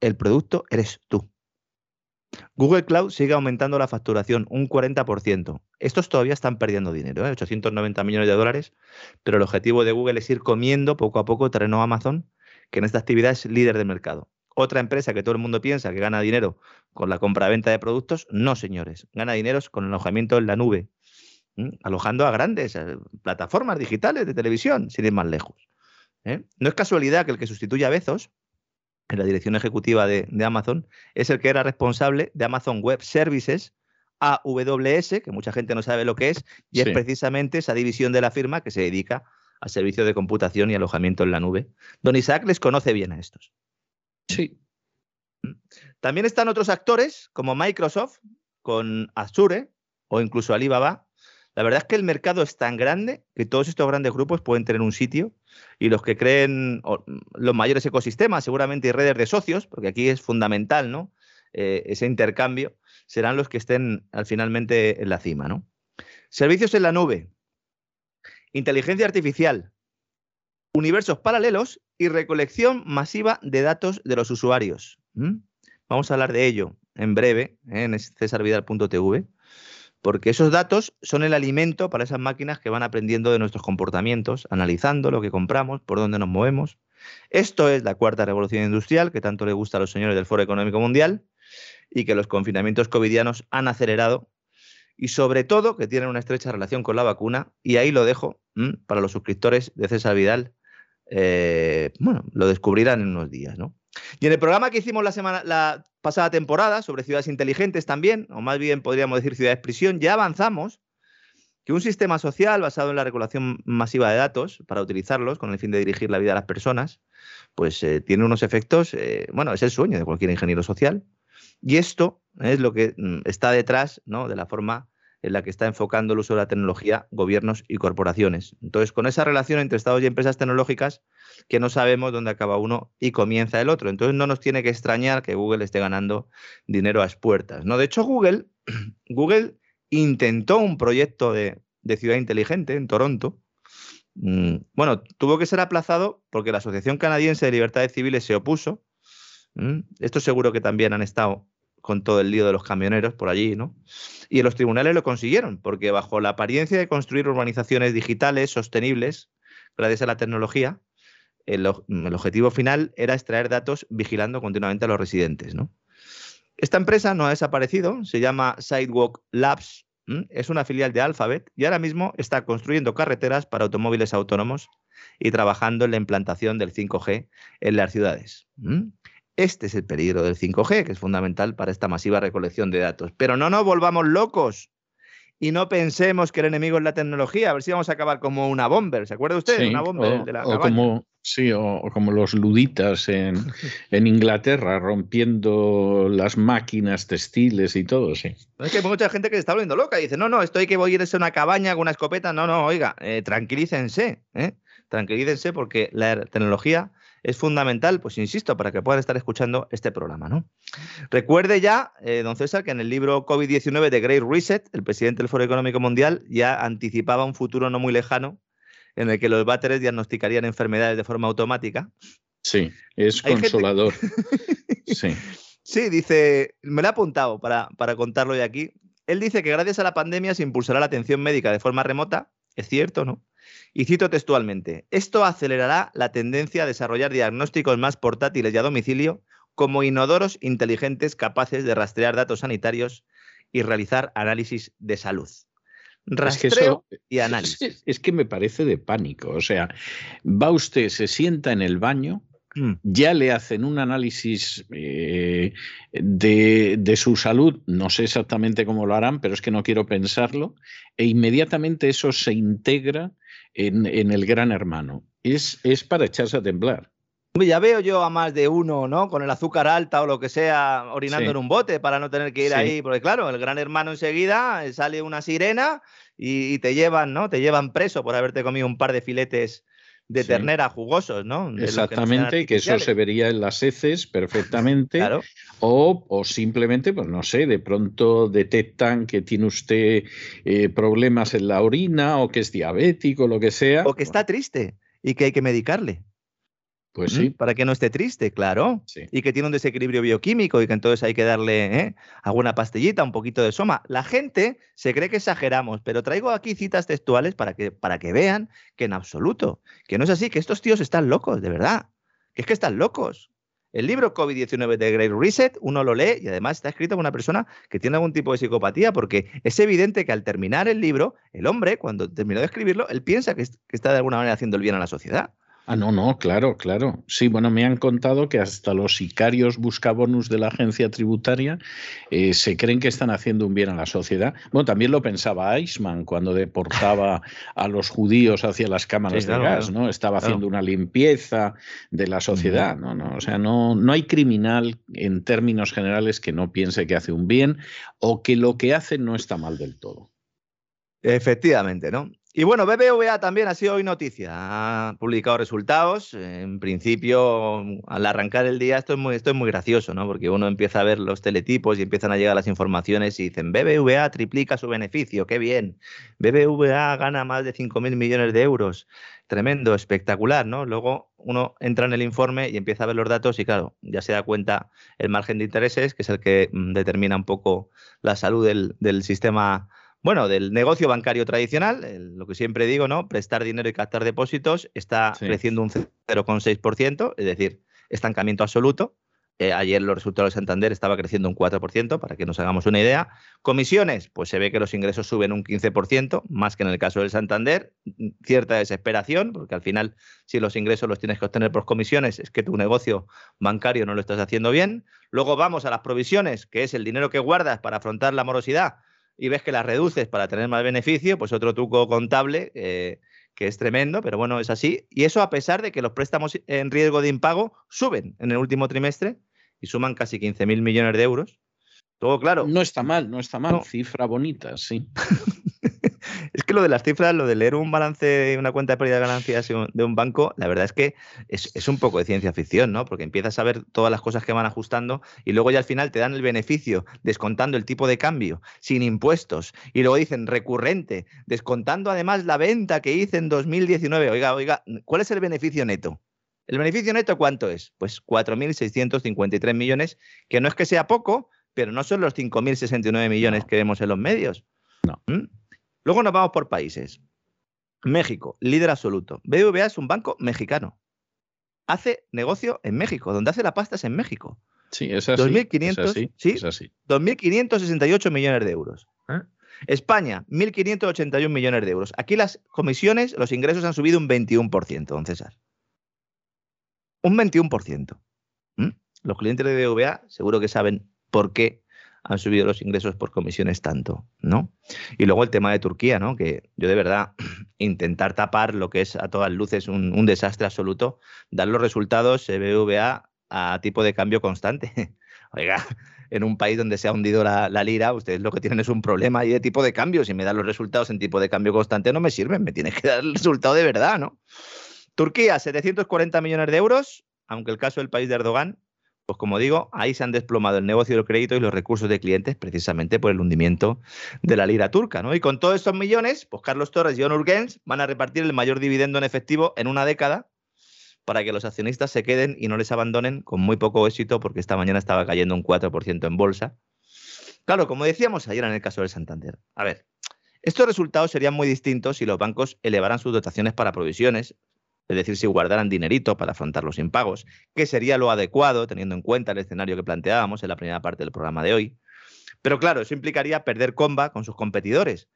El producto eres tú. Google Cloud sigue aumentando la facturación un 40%. Estos todavía están perdiendo dinero, ¿eh? 890 millones de dólares, pero el objetivo de Google es ir comiendo poco a poco terreno a Amazon, que en esta actividad es líder del mercado. Otra empresa que todo el mundo piensa que gana dinero con la compra-venta de productos, no, señores. Gana dinero con el alojamiento en la nube, alojando a grandes eh, plataformas digitales de televisión, sin ir más lejos. ¿Eh? No es casualidad que el que sustituye a Bezos en la dirección ejecutiva de, Amazon es el que era responsable de Amazon Web Services, AWS, que mucha gente no sabe lo que es, y es precisamente esa división de la firma que se dedica a servicios de computación y alojamiento en la nube. Don Isaac les conoce bien a estos. Sí. También están otros actores como Microsoft con Azure o incluso Alibaba, la verdad es que el mercado es tan grande que todos estos grandes grupos pueden tener un sitio y los que creen los mayores ecosistemas, seguramente y redes de socios, porque aquí es fundamental, ¿no? eh, ese intercambio, serán los que estén al finalmente en la cima. ¿no? Servicios en la nube, inteligencia artificial, universos paralelos y recolección masiva de datos de los usuarios. Vamos a hablar de ello en breve ¿eh? en cesarvidal.tv, porque esos datos son el alimento para esas máquinas que van aprendiendo de nuestros comportamientos, analizando lo que compramos, por dónde nos movemos. Esto es la cuarta revolución industrial que tanto le gusta a los señores del Foro Económico Mundial y que los confinamientos covidianos han acelerado y sobre todo que tienen una estrecha relación con la vacuna y ahí lo dejo para los suscriptores de César Vidal. Eh, bueno, lo descubrirán en unos días, ¿no? Y en el programa que hicimos la semana, la pasada temporada sobre ciudades inteligentes también, o más bien podríamos decir ciudades prisión, ya avanzamos que un sistema social basado en la regulación masiva de datos para utilizarlos con el fin de dirigir la vida de las personas, pues eh, tiene unos efectos, eh, bueno, es el sueño de cualquier ingeniero social. Y esto es lo que mm, está detrás ¿no? de la forma en la que está enfocando el uso de la tecnología gobiernos y corporaciones. Entonces, con esa relación entre estados y empresas tecnológicas, que no sabemos dónde acaba uno y comienza el otro. Entonces, no nos tiene que extrañar que Google esté ganando dinero a las puertas. ¿no? De hecho, Google, Google intentó un proyecto de, ciudad inteligente en Toronto. Mm, bueno, tuvo que ser aplazado porque la Asociación Canadiense de Libertades Civiles se opuso. Mm, esto seguro que también han estado con todo el lío de los camioneros por allí, ¿no? Y los tribunales lo consiguieron, porque bajo la apariencia de construir urbanizaciones digitales sostenibles, gracias a la tecnología, el, objetivo final era extraer datos vigilando continuamente a los residentes. Esta empresa no ha desaparecido, se llama Sidewalk Labs, es una filial de Alphabet y ahora mismo está construyendo carreteras para automóviles autónomos y trabajando en la implantación del 5G en las ciudades. Este es el peligro del 5G, que es fundamental para esta masiva recolección de datos. Pero no nos volvamos locos y no pensemos que el enemigo es la tecnología. A ver si vamos a acabar como una bomber. ¿Se acuerda usted? una bomber o, de la como, sí, o, como los luditas en, en, Inglaterra, rompiendo las máquinas textiles y todo, sí. Es que hay mucha gente que se está volviendo loca y dice, no, no, esto hay que voy a irse a una cabaña con una escopeta. No, no, oiga, eh, tranquilícense, ¿eh? tranquilícense porque la tecnología es fundamental, pues insisto, para que puedan estar escuchando este programa. ¿no? Recuerde ya, eh, don César, que en el libro COVID-19 de Great Reset, el presidente del Foro Económico Mundial ya anticipaba un futuro no muy lejano en el que los váteres diagnosticarían enfermedades de forma automática. Sí, es consolador. sí. sí, dice, me lo he apuntado para, para contarlo de aquí. Él dice que gracias a la pandemia se impulsará la atención médica de forma remota. Es cierto, ¿no? Y cito textualmente, esto acelerará la tendencia a desarrollar diagnósticos más portátiles y a domicilio como inodoros inteligentes capaces de rastrear datos sanitarios y realizar análisis de salud. Rastreo y análisis. Es que, me parece de pánico. O sea, va usted, se sienta en el baño. Ya le hacen un análisis eh, de, de, su salud, no sé exactamente cómo lo harán, pero es que no quiero pensarlo, e inmediatamente eso se integra en, el gran hermano. Es, es para echarse a temblar. Ya veo yo a más de uno, ¿no? Con el azúcar alta o lo que sea, orinando en un bote para no tener que ir ahí. Porque claro, el gran hermano enseguida eh, sale una sirena y, te llevan, ¿no? Te llevan preso por haberte comido un par de filetes de ternera jugosos, ¿no? Exactamente, que, eso se vería en las heces perfectamente. claro. o, o, simplemente, pues no sé, de pronto detectan que tiene usted eh, problemas en la orina o que es diabético, lo que sea. O que está triste y que hay que medicarle. Pues sí. Para que no esté triste, claro. Y que tiene un desequilibrio bioquímico y que entonces hay que darle ¿eh? alguna pastillita, un poquito de soma. La gente se cree que exageramos, pero traigo aquí citas textuales para que, para que vean que en absoluto, que no es así, que estos tíos están locos, de verdad. Que es que están locos. El libro COVID-19 de Great Reset, uno lo lee y además está escrito por una persona que tiene algún tipo de psicopatía, porque es evidente que al terminar el libro, el hombre, cuando terminó de escribirlo, él piensa que está de alguna manera haciendo el bien a la sociedad. Ah, no, no, claro, claro. Sí, bueno, me han contado que hasta los sicarios buscabonus de la agencia tributaria eh, se creen que están haciendo un bien a la sociedad. Bueno, también lo pensaba Eichmann cuando deportaba a los judíos hacia las cámaras de gas, ¿no? Estaba haciendo una limpieza de la sociedad, ¿no? no o sea, no, no hay criminal en términos generales que no piense que hace un bien o que lo que hace no está mal del todo. Efectivamente, ¿no? Y bueno, BBVA también ha sido hoy noticia. Ha publicado resultados. En principio, al arrancar el día, esto es muy, esto es muy gracioso, ¿no? Porque uno empieza a ver los teletipos y empiezan a llegar las informaciones y dicen, BBVA triplica su beneficio, qué bien. BBVA gana más de 5.000 millones de euros. Tremendo, espectacular, ¿no? Luego uno entra en el informe y empieza a ver los datos y claro, ya se da cuenta el margen de intereses, que es el que mm, determina un poco la salud del, del sistema bueno, del negocio bancario tradicional, lo que siempre digo, ¿no? Prestar dinero y captar depósitos está creciendo un 0,6%, es decir, estancamiento absoluto. Eh, ayer los resultados de Santander estaba creciendo un 4%, para que nos hagamos una idea. Comisiones, pues se ve que los ingresos suben un 15%, más que en el caso del Santander. Cierta desesperación, porque al final, si los ingresos los tienes que obtener por comisiones, es que tu negocio bancario no lo estás haciendo bien. Luego vamos a las provisiones, que es el dinero que guardas para afrontar la morosidad y ves que las reduces para tener más beneficio, pues otro truco contable eh, que es tremendo, pero bueno, es así. Y eso a pesar de que los préstamos en riesgo de impago suben en el último trimestre y suman casi 15.000 millones de euros. Todo claro. No está mal, no está mal. Cifra bonita, sí. lo de las cifras, lo de leer un balance una cuenta de pérdida de ganancias de un banco, la verdad es que es, un poco de ciencia ficción, ¿no? Porque empiezas a ver todas las cosas que van ajustando y luego ya al final te dan el beneficio descontando el tipo de cambio sin impuestos y luego dicen recurrente, descontando además la venta que hice en 2019. Oiga, oiga, ¿cuál es el beneficio neto? ¿El beneficio neto cuánto es? Pues 4.653 millones, que no es que sea poco, pero no son los 5.069 millones que vemos en los medios. No. ¿Mm? Luego nos vamos por países. México, líder absoluto. BBVA es un banco mexicano. Hace negocio en México, donde hace la pasta es en México. Sí, es así. 2.500, ¿sí? así. 2.568 millones de euros. ¿eh? España, 1.581 millones de euros. Aquí las comisiones, los ingresos han subido un 21%, don César. Un 21%. ¿Mm? Los clientes de BBVA seguro que saben por qué han subido los ingresos por comisiones tanto, ¿no? Y luego el tema de Turquía, ¿no? Que yo de verdad intentar tapar lo que es a todas luces un, desastre absoluto, dar los resultados BBVA a tipo de cambio constante. Oiga, en un país donde se ha hundido la, lira, ustedes lo que tienen es un problema ahí de tipo de cambio. Si me dan los resultados en tipo de cambio constante no me sirven, me tienes que dar el resultado de verdad, ¿no? Turquía, 740 millones de euros, aunque el caso del país de Erdogan pues como digo, ahí se han desplomado el negocio del crédito y los recursos de clientes precisamente por el hundimiento de la lira turca. ¿no? Y con todos estos millones, pues Carlos Torres y John Urgens van a repartir el mayor dividendo en efectivo en una década para que los accionistas se queden y no les abandonen con muy poco éxito porque esta mañana estaba cayendo un 4% en bolsa. Claro, como decíamos ayer en el caso del Santander. A ver, estos resultados serían muy distintos si los bancos elevaran sus dotaciones para provisiones, es decir, si guardaran dinerito para afrontar los impagos, que sería lo adecuado teniendo en cuenta el escenario que planteábamos en la primera parte del programa de hoy. Pero claro, eso implicaría perder comba con sus competidores.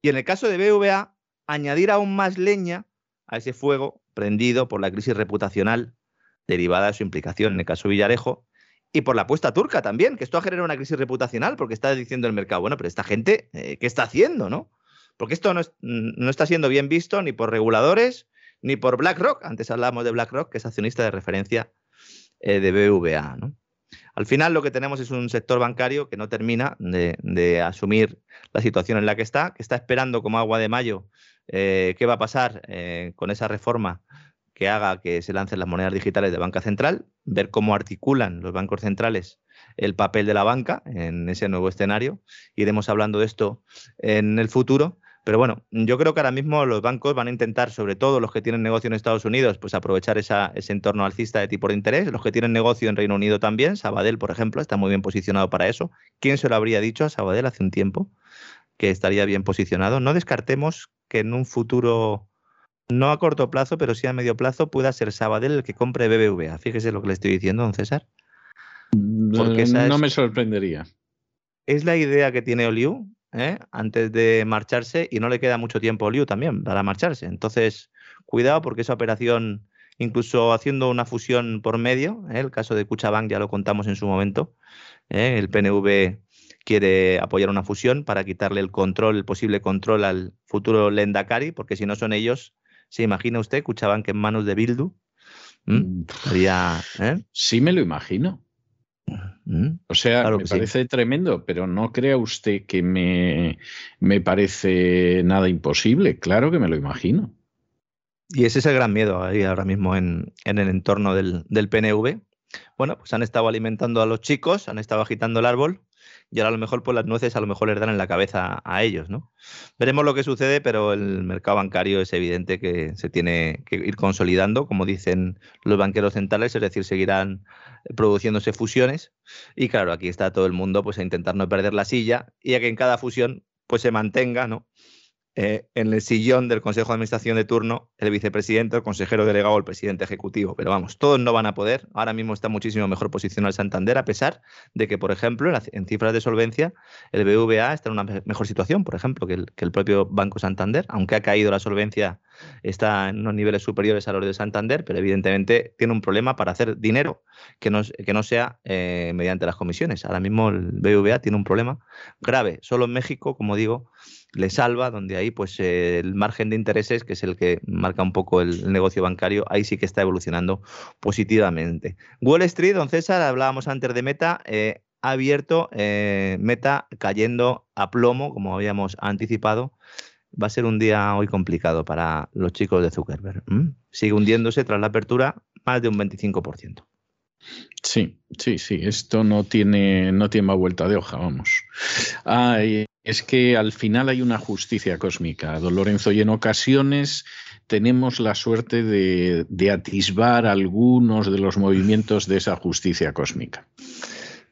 Y en el caso de BVA, añadir aún más leña a ese fuego prendido por la crisis reputacional derivada de su implicación en el caso Villarejo y por la apuesta turca también, que esto ha generado una crisis reputacional porque está diciendo el mercado, bueno, pero esta gente, eh, ¿qué está haciendo, no? Porque esto no, no está siendo bien visto ni por reguladores, ni por BlackRock. Antes hablábamos de BlackRock, que es accionista de referencia eh, de BVA. Al final lo que tenemos es un sector bancario que no termina de, asumir la situación en la que está, que está esperando como agua de mayo eh, qué va a pasar eh, con esa reforma que haga que se lancen las monedas digitales de banca central, ver cómo articulan los bancos centrales el papel de la banca en ese nuevo escenario. Iremos hablando de esto en el futuro pero bueno, yo creo que ahora mismo los bancos van a intentar, sobre todo los que tienen negocio en Estados Unidos, pues aprovechar ese entorno alcista de tipo de interés. Los que tienen negocio en Reino Unido también, Sabadell, por ejemplo, está muy bien posicionado para eso. ¿Quién se lo habría dicho a Sabadell hace un tiempo que estaría bien posicionado? No descartemos que en un futuro, no a corto plazo, pero sí a medio plazo, pueda ser Sabadell el que compre BBVA. Fíjese lo que le estoy diciendo, don César. Porque no me sorprendería. Es la idea que tiene Oliu ¿eh? antes de marcharse y no le queda mucho tiempo a Liu también para marcharse. Entonces, cuidado porque esa operación, incluso haciendo una fusión por medio, ¿eh? el caso de Cuchabank ya lo contamos en su momento, ¿eh? el PNV quiere apoyar una fusión para quitarle el control, el posible control al futuro Lendakari, porque si no son ellos, ¿se imagina usted Cuchabank en manos de Bildu? ¿Mm? Mm, sí me lo imagino. O sea, me parece tremendo, pero no crea usted que me, me parece nada imposible. Claro que me lo imagino. Y ese es el gran miedo ahí ahora mismo en, el entorno del, del, PNV. Bueno, pues han estado alimentando a los chicos, han estado agitando el árbol y ahora a lo mejor pues las nueces a lo mejor les dan en la cabeza a ellos, ¿no? Veremos lo que sucede, pero el mercado bancario es evidente que se tiene que ir consolidando, como dicen los banqueros centrales, es decir, seguirán produciéndose fusiones y claro, aquí está todo el mundo pues a intentar no perder la silla y a que en cada fusión pues se mantenga, ¿no? Eh, en el sillón del Consejo de Administración de turno el vicepresidente, el consejero delegado o el presidente ejecutivo. Pero vamos, todos no van a poder. Ahora mismo está muchísimo mejor posicionado el Santander, a pesar de que, por ejemplo, en, cifras de solvencia, el BVA está en una mejor situación, por ejemplo, que el, propio Banco Santander, aunque ha caído la solvencia, está en unos niveles superiores a los de Santander, pero evidentemente tiene un problema para hacer dinero que no, que no sea eh, mediante las comisiones. Ahora mismo el BVA tiene un problema grave. Solo en México, como digo, le salva, donde ahí pues el margen de intereses, que es el que marca un poco el, negocio bancario, ahí sí que está evolucionando positivamente. Wall Street, don César, hablábamos antes de Meta, eh, ha abierto eh, Meta cayendo a plomo, como habíamos anticipado. Va a ser un día hoy complicado para los chicos de Zuckerberg. Sigue hundiéndose tras la apertura más de un 25%. Sí, sí, sí, esto no tiene, no tiene más vuelta de hoja, vamos. Es que al final hay una justicia cósmica, don Lorenzo, y en ocasiones tenemos la suerte de, atisbar algunos de los movimientos de esa justicia cósmica.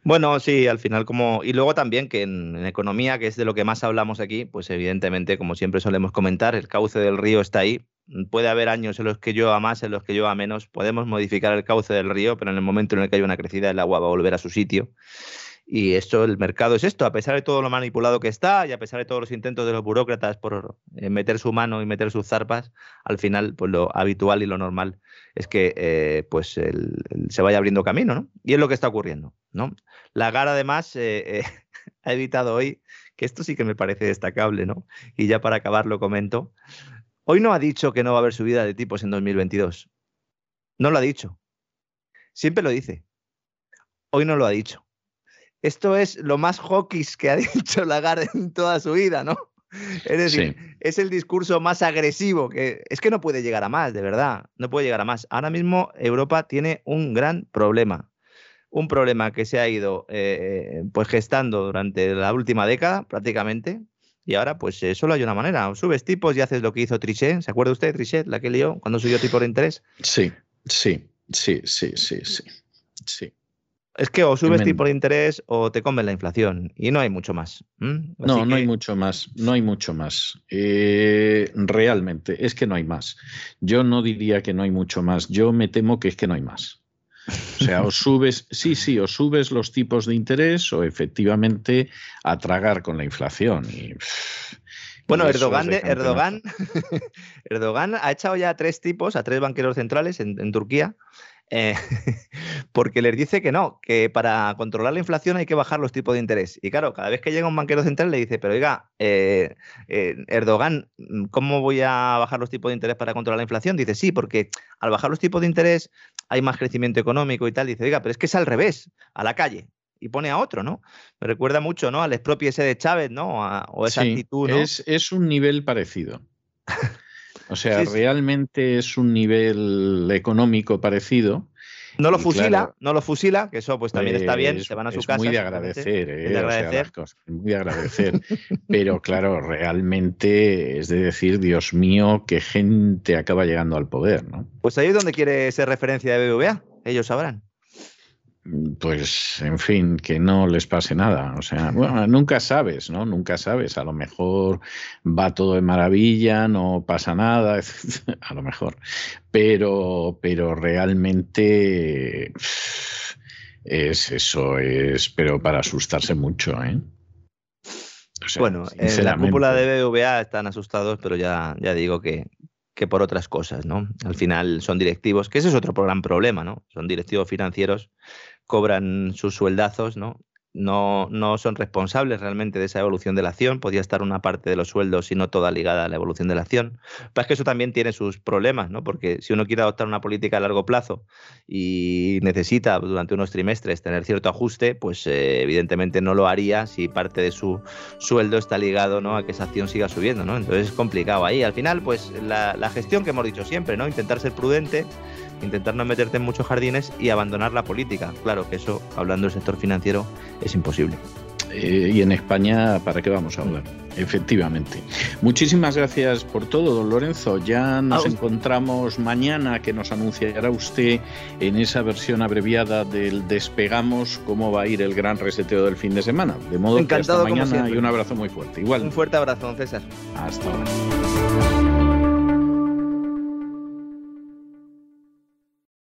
Bueno, sí, al final como... Y luego también que en, economía, que es de lo que más hablamos aquí, pues evidentemente, como siempre solemos comentar, el cauce del río está ahí. Puede haber años en los que llueva más, en los que llueva menos. Podemos modificar el cauce del río, pero en el momento en el que hay una crecida, el agua va a volver a su sitio. Y esto, el mercado es esto, a pesar de todo lo manipulado que está y a pesar de todos los intentos de los burócratas por eh, meter su mano y meter sus zarpas, al final, pues lo habitual y lo normal es que eh, pues se vaya abriendo camino, ¿no? Y es lo que está ocurriendo, ¿no? Lagar, además, eh, ha evitado hoy, que esto sí que me parece destacable, ¿no? Y ya para acabar lo comento. Hoy no ha dicho que no va a haber subida de tipos en 2022. No lo ha dicho. Siempre lo dice. Hoy no lo ha dicho esto es lo más hawkish que ha dicho Lagarde en toda su vida, ¿no? Es decir, es el discurso más agresivo que es que no puede llegar a más, de verdad, no puede llegar a más. Ahora mismo Europa tiene un gran problema, un problema que se ha ido eh, pues gestando durante la última década prácticamente. Y ahora, pues eh, solo hay una manera. subes tipos y haces lo que hizo Trichet. ¿Se acuerda usted, Trichet, la que lió cuando subió tipo de interés? Sí, sí, sí, sí, sí, sí. sí. Es que o subes tipo de interés o te comen la inflación y no hay mucho más. No, no hay mucho más, no hay mucho más. Eh, realmente, es que no hay más. Yo no diría que no hay mucho más, yo me temo que es que no hay más. O sea, o subes, sí, sí, o subes los tipos de interés o efectivamente a tragar con la inflación. Y, bueno, Erdogan, Erdogan, Erdogan ha echado ya a tres tipos, a tres banqueros centrales en Turquía, eh, porque les dice que no, que para controlar la inflación hay que bajar los tipos de interés. Y claro, cada vez que llega un banquero central le dice, pero oiga, eh, eh, Erdogan, ¿cómo voy a bajar los tipos de interés para controlar la inflación? Dice, sí, porque al bajar los tipos de interés hay más crecimiento económico y tal. Dice, oiga, pero es que es al revés, a la calle. Y pone a otro, ¿no? Me recuerda mucho, ¿no? Al expropio ese de Chávez, ¿no? o esa actitud, ¿no? Es, es un nivel parecido. O sea, realmente es un nivel económico parecido. No lo fusila, no lo fusila, que eso pues también está bien, se van a su casa. Muy de agradecer, eh, de agradecer. muy de agradecer. Pero claro, realmente es de decir, Dios mío, qué gente acaba llegando al poder, ¿no? Pues ahí es donde quiere ser referencia de BBVA, ellos sabrán pues, en fin, que no les pase nada. O sea, bueno, nunca sabes, ¿no? Nunca sabes. A lo mejor va todo de maravilla, no pasa nada, a lo mejor. Pero, pero realmente es eso, es, pero para asustarse mucho, ¿eh? bueno, en la cúpula de BVA están asustados, pero ya, ya digo que, que por otras cosas, ¿no? Al final son directivos, que ese es otro gran problema, ¿no? Son directivos financieros cobran sus sueldazos, ¿no? no, no son responsables realmente de esa evolución de la acción. Podía estar una parte de los sueldos y no toda ligada a la evolución de la acción. Pero es que eso también tiene sus problemas, ¿no? Porque si uno quiere adoptar una política a largo plazo y necesita durante unos trimestres tener cierto ajuste, pues eh, evidentemente no lo haría si parte de su sueldo está ligado ¿no? a que esa acción siga subiendo, ¿no? Entonces es complicado ahí. Al final, pues la, la gestión que hemos dicho siempre, ¿no? Intentar ser prudente intentar no meterte en muchos jardines y abandonar la política. Claro que eso, hablando del sector financiero, es imposible. Eh, y en España, ¿para qué vamos a hablar? Efectivamente. Muchísimas gracias por todo, don Lorenzo. Ya nos encontramos mañana, que nos anunciará usted en esa versión abreviada del Despegamos cómo va a ir el gran reseteo del fin de semana. De modo Encantado que hasta mañana y un abrazo muy fuerte. Igual. Un fuerte abrazo, César. Hasta ahora.